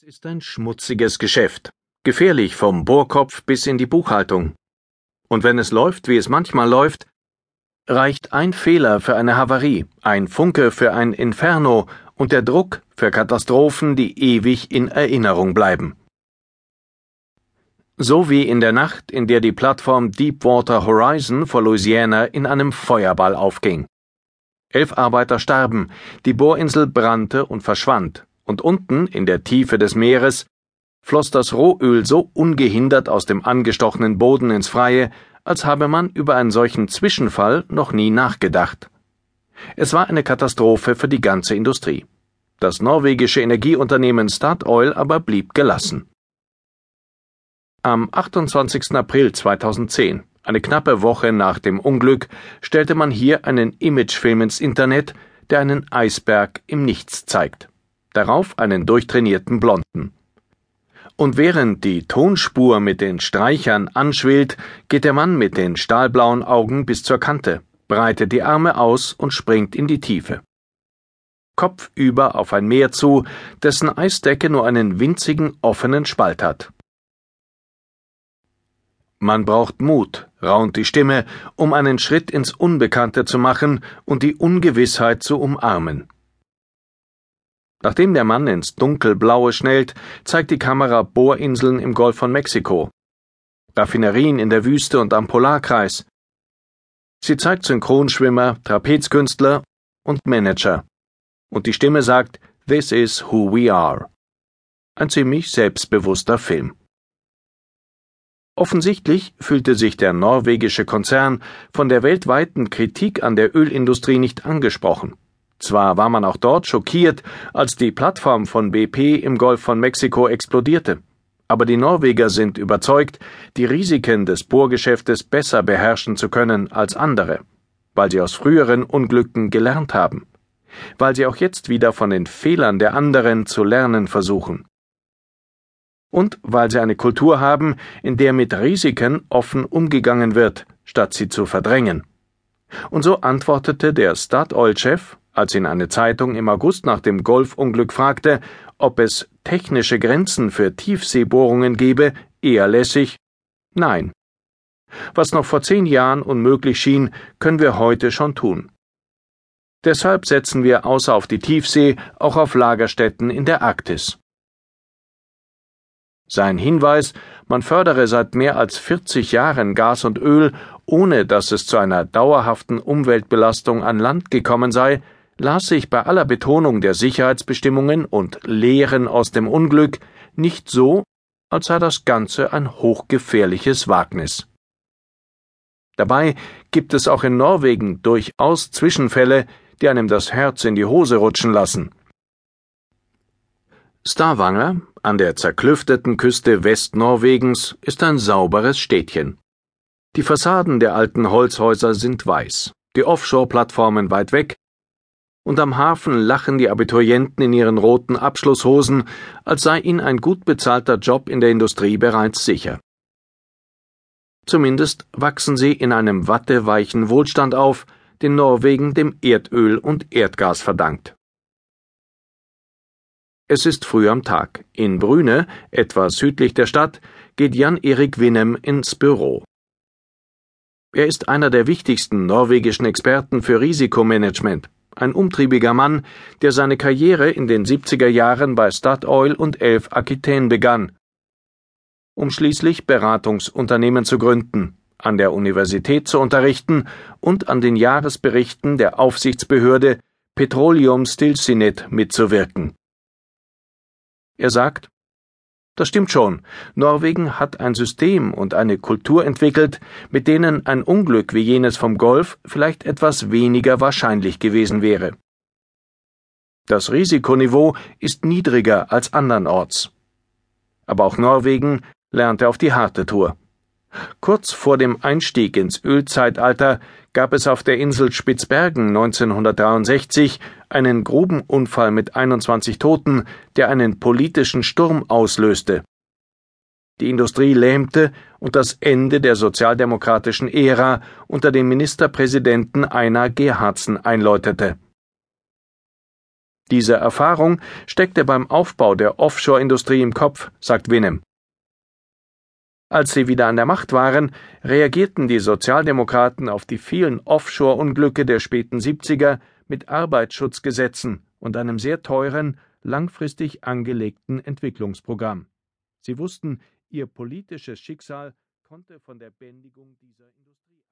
Es ist ein schmutziges Geschäft, gefährlich vom Bohrkopf bis in die Buchhaltung. Und wenn es läuft, wie es manchmal läuft, reicht ein Fehler für eine Havarie, ein Funke für ein Inferno und der Druck für Katastrophen, die ewig in Erinnerung bleiben. So wie in der Nacht, in der die Plattform Deepwater Horizon vor Louisiana in einem Feuerball aufging. Elf Arbeiter starben, die Bohrinsel brannte und verschwand, und unten, in der Tiefe des Meeres, floss das Rohöl so ungehindert aus dem angestochenen Boden ins Freie, als habe man über einen solchen Zwischenfall noch nie nachgedacht. Es war eine Katastrophe für die ganze Industrie. Das norwegische Energieunternehmen Statoil aber blieb gelassen. Am 28. April 2010, eine knappe Woche nach dem Unglück, stellte man hier einen Imagefilm ins Internet, der einen Eisberg im Nichts zeigt. Darauf einen durchtrainierten Blonden. Und während die Tonspur mit den Streichern anschwillt, geht der Mann mit den stahlblauen Augen bis zur Kante, breitet die Arme aus und springt in die Tiefe. Kopfüber auf ein Meer zu, dessen Eisdecke nur einen winzigen offenen Spalt hat. Man braucht Mut, raunt die Stimme, um einen Schritt ins Unbekannte zu machen und die Ungewissheit zu umarmen. Nachdem der Mann ins Dunkelblaue schnellt, zeigt die Kamera Bohrinseln im Golf von Mexiko, Raffinerien in der Wüste und am Polarkreis. Sie zeigt Synchronschwimmer, Trapezkünstler und Manager. Und die Stimme sagt, This is who we are. Ein ziemlich selbstbewusster Film. Offensichtlich fühlte sich der norwegische Konzern von der weltweiten Kritik an der Ölindustrie nicht angesprochen. Zwar war man auch dort schockiert, als die Plattform von BP im Golf von Mexiko explodierte, aber die Norweger sind überzeugt, die Risiken des Bohrgeschäftes besser beherrschen zu können als andere, weil sie aus früheren Unglücken gelernt haben, weil sie auch jetzt wieder von den Fehlern der anderen zu lernen versuchen und weil sie eine Kultur haben, in der mit Risiken offen umgegangen wird, statt sie zu verdrängen. Und so antwortete der Statoil-Chef, als ihn eine Zeitung im August nach dem Golfunglück fragte, ob es technische Grenzen für Tiefseebohrungen gebe, eher lässig Nein. Was noch vor zehn Jahren unmöglich schien, können wir heute schon tun. Deshalb setzen wir außer auf die Tiefsee auch auf Lagerstätten in der Arktis. Sein Hinweis, man fördere seit mehr als 40 Jahren Gas und Öl, ohne dass es zu einer dauerhaften Umweltbelastung an Land gekommen sei, las sich bei aller Betonung der Sicherheitsbestimmungen und Lehren aus dem Unglück nicht so, als sei das Ganze ein hochgefährliches Wagnis. Dabei gibt es auch in Norwegen durchaus Zwischenfälle, die einem das Herz in die Hose rutschen lassen. Stavanger, an der zerklüfteten Küste Westnorwegens, ist ein sauberes Städtchen. Die Fassaden der alten Holzhäuser sind weiß, die Offshore-Plattformen weit weg, und am Hafen lachen die Abiturienten in ihren roten Abschlusshosen, als sei ihnen ein gut bezahlter Job in der Industrie bereits sicher. Zumindest wachsen sie in einem watteweichen Wohlstand auf, den Norwegen dem Erdöl und Erdgas verdankt. Es ist früh am Tag. In Brüne, etwas südlich der Stadt, geht Jan-Erik Winnem ins Büro. Er ist einer der wichtigsten norwegischen Experten für Risikomanagement, ein umtriebiger Mann, der seine Karriere in den 70er Jahren bei Statoil und Elf Aquitaine begann, um schließlich Beratungsunternehmen zu gründen, an der Universität zu unterrichten und an den Jahresberichten der Aufsichtsbehörde Petroleum Stilsinet mitzuwirken. Er sagt, das stimmt schon. Norwegen hat ein System und eine Kultur entwickelt, mit denen ein Unglück wie jenes vom Golf vielleicht etwas weniger wahrscheinlich gewesen wäre. Das Risikoniveau ist niedriger als andernorts. Aber auch Norwegen lernte auf die harte Tour. Kurz vor dem Einstieg ins Ölzeitalter gab es auf der Insel Spitzbergen 1963 einen Grubenunfall mit 21 Toten, der einen politischen Sturm auslöste. Die Industrie lähmte und das Ende der sozialdemokratischen Ära unter dem Ministerpräsidenten Einar Gerhardsen einläutete. Diese Erfahrung steckte beim Aufbau der Offshore-Industrie im Kopf, sagt Winnem. Als sie wieder an der Macht waren, reagierten die Sozialdemokraten auf die vielen Offshore-Unglücke der späten 70er mit Arbeitsschutzgesetzen und einem sehr teuren, langfristig angelegten Entwicklungsprogramm. Sie wussten, ihr politisches Schicksal konnte von der Bändigung dieser Industrie